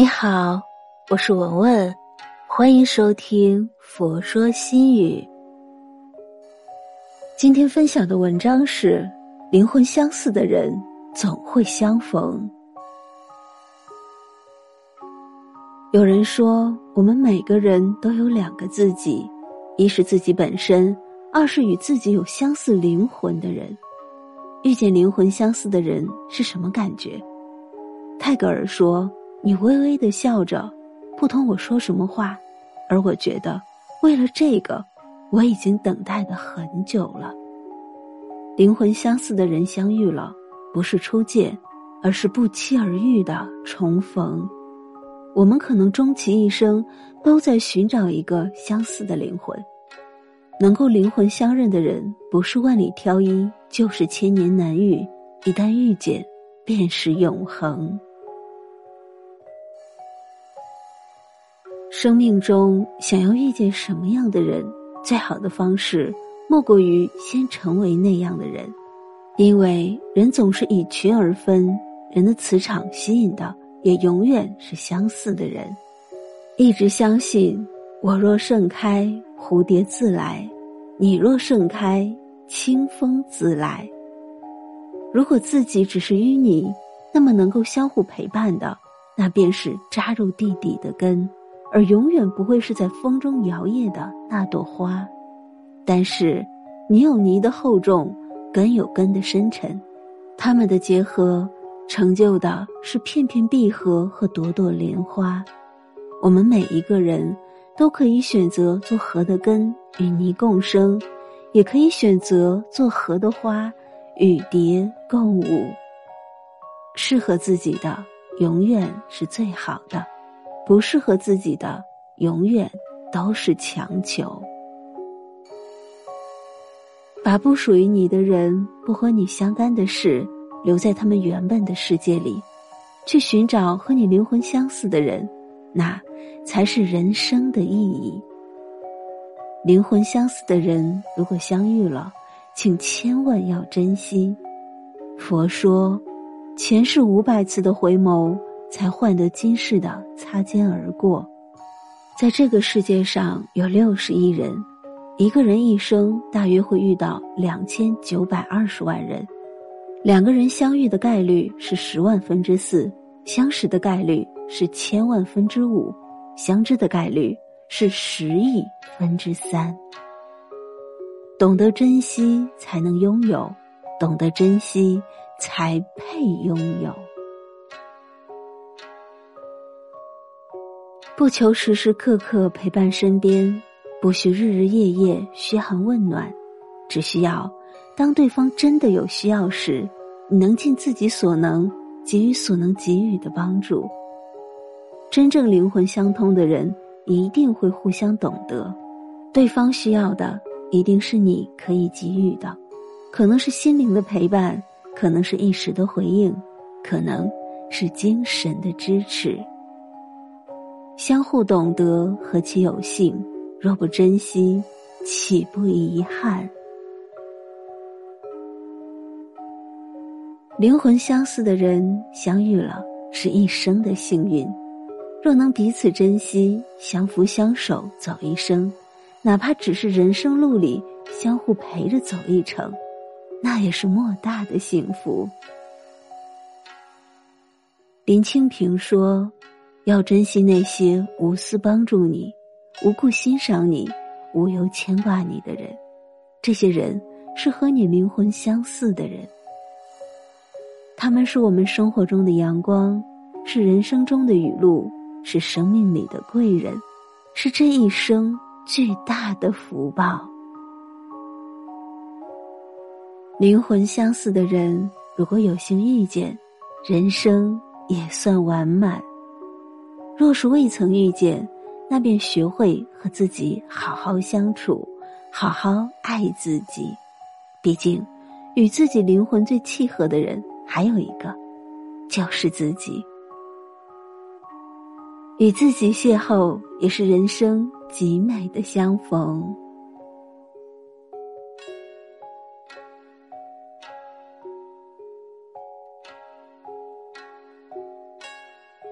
你好，我是文文，欢迎收听《佛说心语》。今天分享的文章是：灵魂相似的人总会相逢。有人说，我们每个人都有两个自己，一是自己本身，二是与自己有相似灵魂的人。遇见灵魂相似的人是什么感觉？泰戈尔说。你微微的笑着，不同我说什么话，而我觉得，为了这个，我已经等待的很久了。灵魂相似的人相遇了，不是初见，而是不期而遇的重逢。我们可能终其一生都在寻找一个相似的灵魂，能够灵魂相认的人，不是万里挑一，就是千年难遇。一旦遇见，便是永恒。生命中想要遇见什么样的人，最好的方式莫过于先成为那样的人，因为人总是以群而分，人的磁场吸引的也永远是相似的人。一直相信，我若盛开，蝴蝶自来；你若盛开，清风自来。如果自己只是淤泥，那么能够相互陪伴的，那便是扎入地底的根。而永远不会是在风中摇曳的那朵花，但是泥有泥的厚重，根有根的深沉，它们的结合成就的是片片碧荷和朵朵莲花。我们每一个人都可以选择做荷的根与泥共生，也可以选择做荷的花与蝶共舞。适合自己的永远是最好的。不适合自己的，永远都是强求。把不属于你的人、不和你相干的事，留在他们原本的世界里，去寻找和你灵魂相似的人，那才是人生的意义。灵魂相似的人，如果相遇了，请千万要珍惜。佛说，前世五百次的回眸。才换得今世的擦肩而过，在这个世界上有六十亿人，一个人一生大约会遇到两千九百二十万人，两个人相遇的概率是十万分之四，相识的概率是千万分之五，相知的概率是十亿分之三。懂得珍惜才能拥有，懂得珍惜才配拥有。不求时时刻刻陪伴身边，不需日日夜夜嘘寒问暖，只需要当对方真的有需要时，你能尽自己所能给予所能给予的帮助。真正灵魂相通的人一定会互相懂得，对方需要的一定是你可以给予的，可能是心灵的陪伴，可能是一时的回应，可能是精神的支持。相互懂得，何其有幸！若不珍惜，岂不遗憾？灵魂相似的人相遇了，是一生的幸运。若能彼此珍惜，相扶相守走一生，哪怕只是人生路里相互陪着走一程，那也是莫大的幸福。林清平说。要珍惜那些无私帮助你、无故欣赏你、无由牵挂你的人，这些人是和你灵魂相似的人。他们是我们生活中的阳光，是人生中的雨露，是生命里的贵人，是这一生巨大的福报。灵魂相似的人，如果有幸遇见，人生也算完满。若是未曾遇见，那便学会和自己好好相处，好好爱自己。毕竟，与自己灵魂最契合的人还有一个，就是自己。与自己邂逅，也是人生极美的相逢。